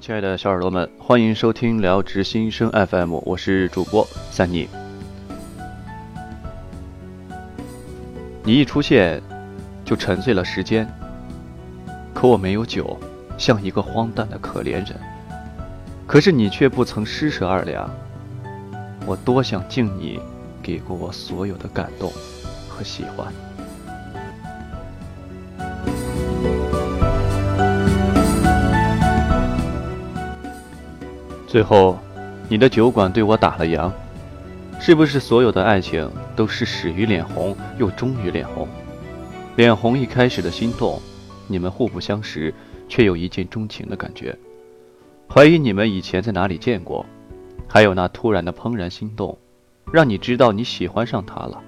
亲爱的小耳朵们，欢迎收听聊直新生 FM，我是主播三妮。你一出现，就沉醉了时间。可我没有酒，像一个荒诞的可怜人。可是你却不曾施舍二两，我多想敬你给过我所有的感动和喜欢。最后，你的酒馆对我打了烊，是不是所有的爱情都是始于脸红，又终于脸红？脸红一开始的心动，你们互不相识，却有一见钟情的感觉，怀疑你们以前在哪里见过，还有那突然的怦然心动，让你知道你喜欢上他了。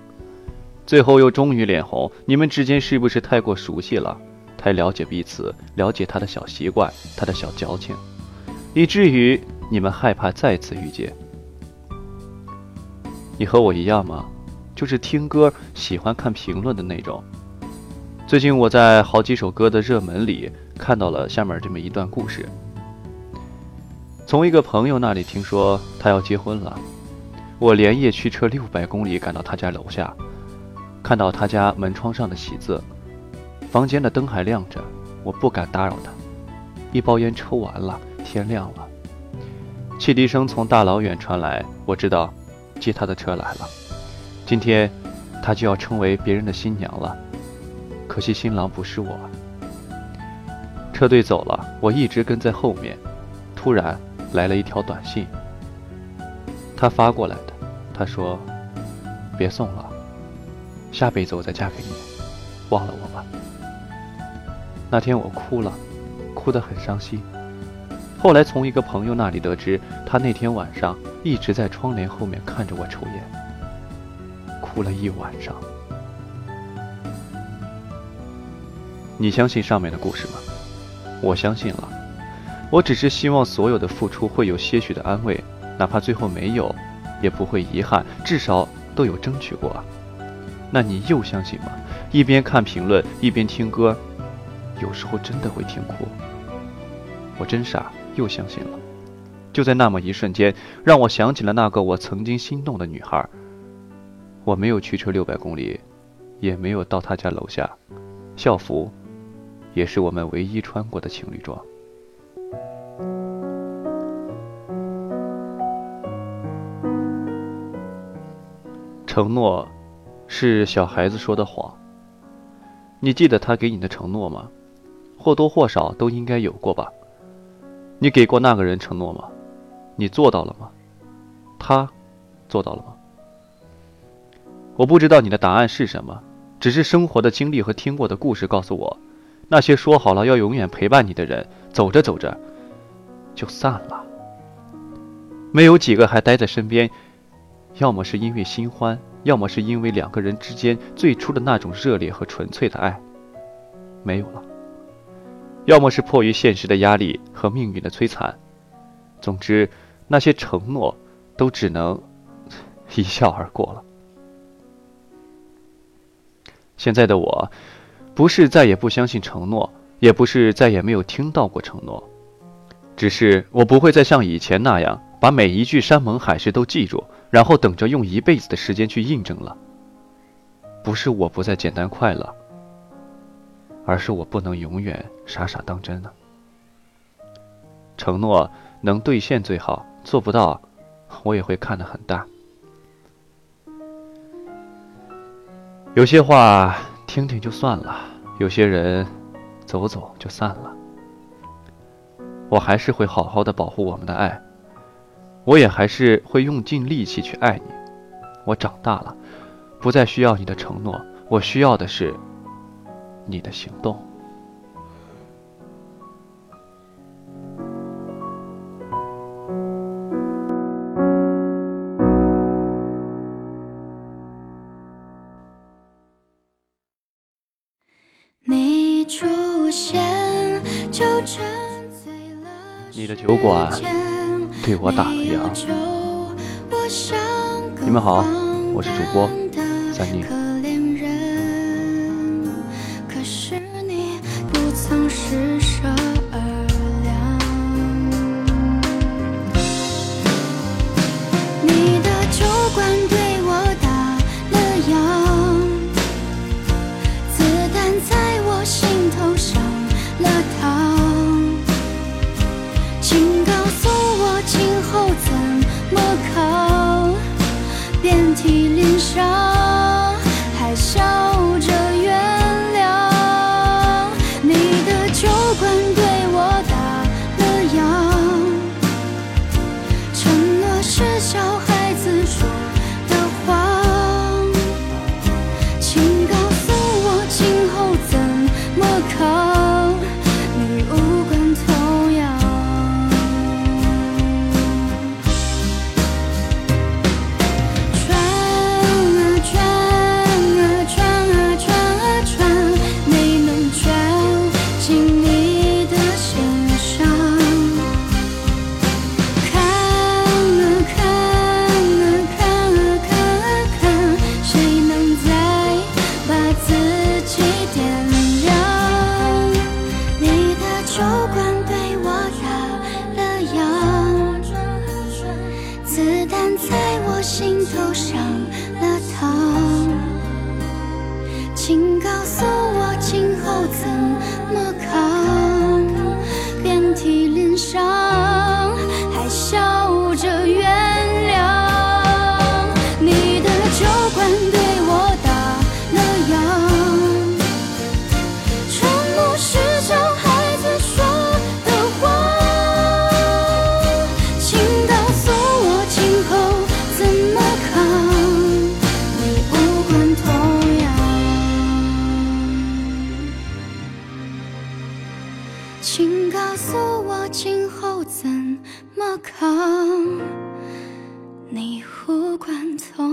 最后又终于脸红，你们之间是不是太过熟悉了，太了解彼此，了解他的小习惯，他的小矫情，以至于。你们害怕再次遇见？你和我一样吗？就是听歌喜欢看评论的那种。最近我在好几首歌的热门里看到了下面这么一段故事。从一个朋友那里听说他要结婚了，我连夜驱车六百公里赶到他家楼下，看到他家门窗上的喜字，房间的灯还亮着，我不敢打扰他。一包烟抽完了，天亮了。汽笛声从大老远传来，我知道，接他的车来了。今天，他就要成为别人的新娘了。可惜新郎不是我。车队走了，我一直跟在后面。突然来了一条短信，他发过来的。他说：“别送了，下辈子我再嫁给你，忘了我吧。”那天我哭了，哭得很伤心。后来从一个朋友那里得知，他那天晚上一直在窗帘后面看着我抽烟，哭了一晚上。你相信上面的故事吗？我相信了。我只是希望所有的付出会有些许的安慰，哪怕最后没有，也不会遗憾，至少都有争取过。那你又相信吗？一边看评论一边听歌，有时候真的会听哭。我真傻。又相信了，就在那么一瞬间，让我想起了那个我曾经心动的女孩。我没有驱车六百公里，也没有到她家楼下，校服，也是我们唯一穿过的情侣装。承诺，是小孩子说的谎。你记得他给你的承诺吗？或多或少都应该有过吧。你给过那个人承诺吗？你做到了吗？他做到了吗？我不知道你的答案是什么，只是生活的经历和听过的故事告诉我，那些说好了要永远陪伴你的人，走着走着就散了。没有几个还待在身边，要么是因为新欢，要么是因为两个人之间最初的那种热烈和纯粹的爱，没有了。要么是迫于现实的压力和命运的摧残，总之，那些承诺都只能 一笑而过了。现在的我，不是再也不相信承诺，也不是再也没有听到过承诺，只是我不会再像以前那样把每一句山盟海誓都记住，然后等着用一辈子的时间去印证了。不是我不再简单快乐。而是我不能永远傻傻当真呢。承诺能兑现最好，做不到，我也会看得很淡。有些话听听就算了，有些人走走就散了。我还是会好好的保护我们的爱，我也还是会用尽力气去爱你。我长大了，不再需要你的承诺，我需要的是。你的行动。你出现，就你的酒馆对我打了烊。你们好，我是主播三妮。笑偷上了膛，请告诉我今后怎么。么抗你无关痛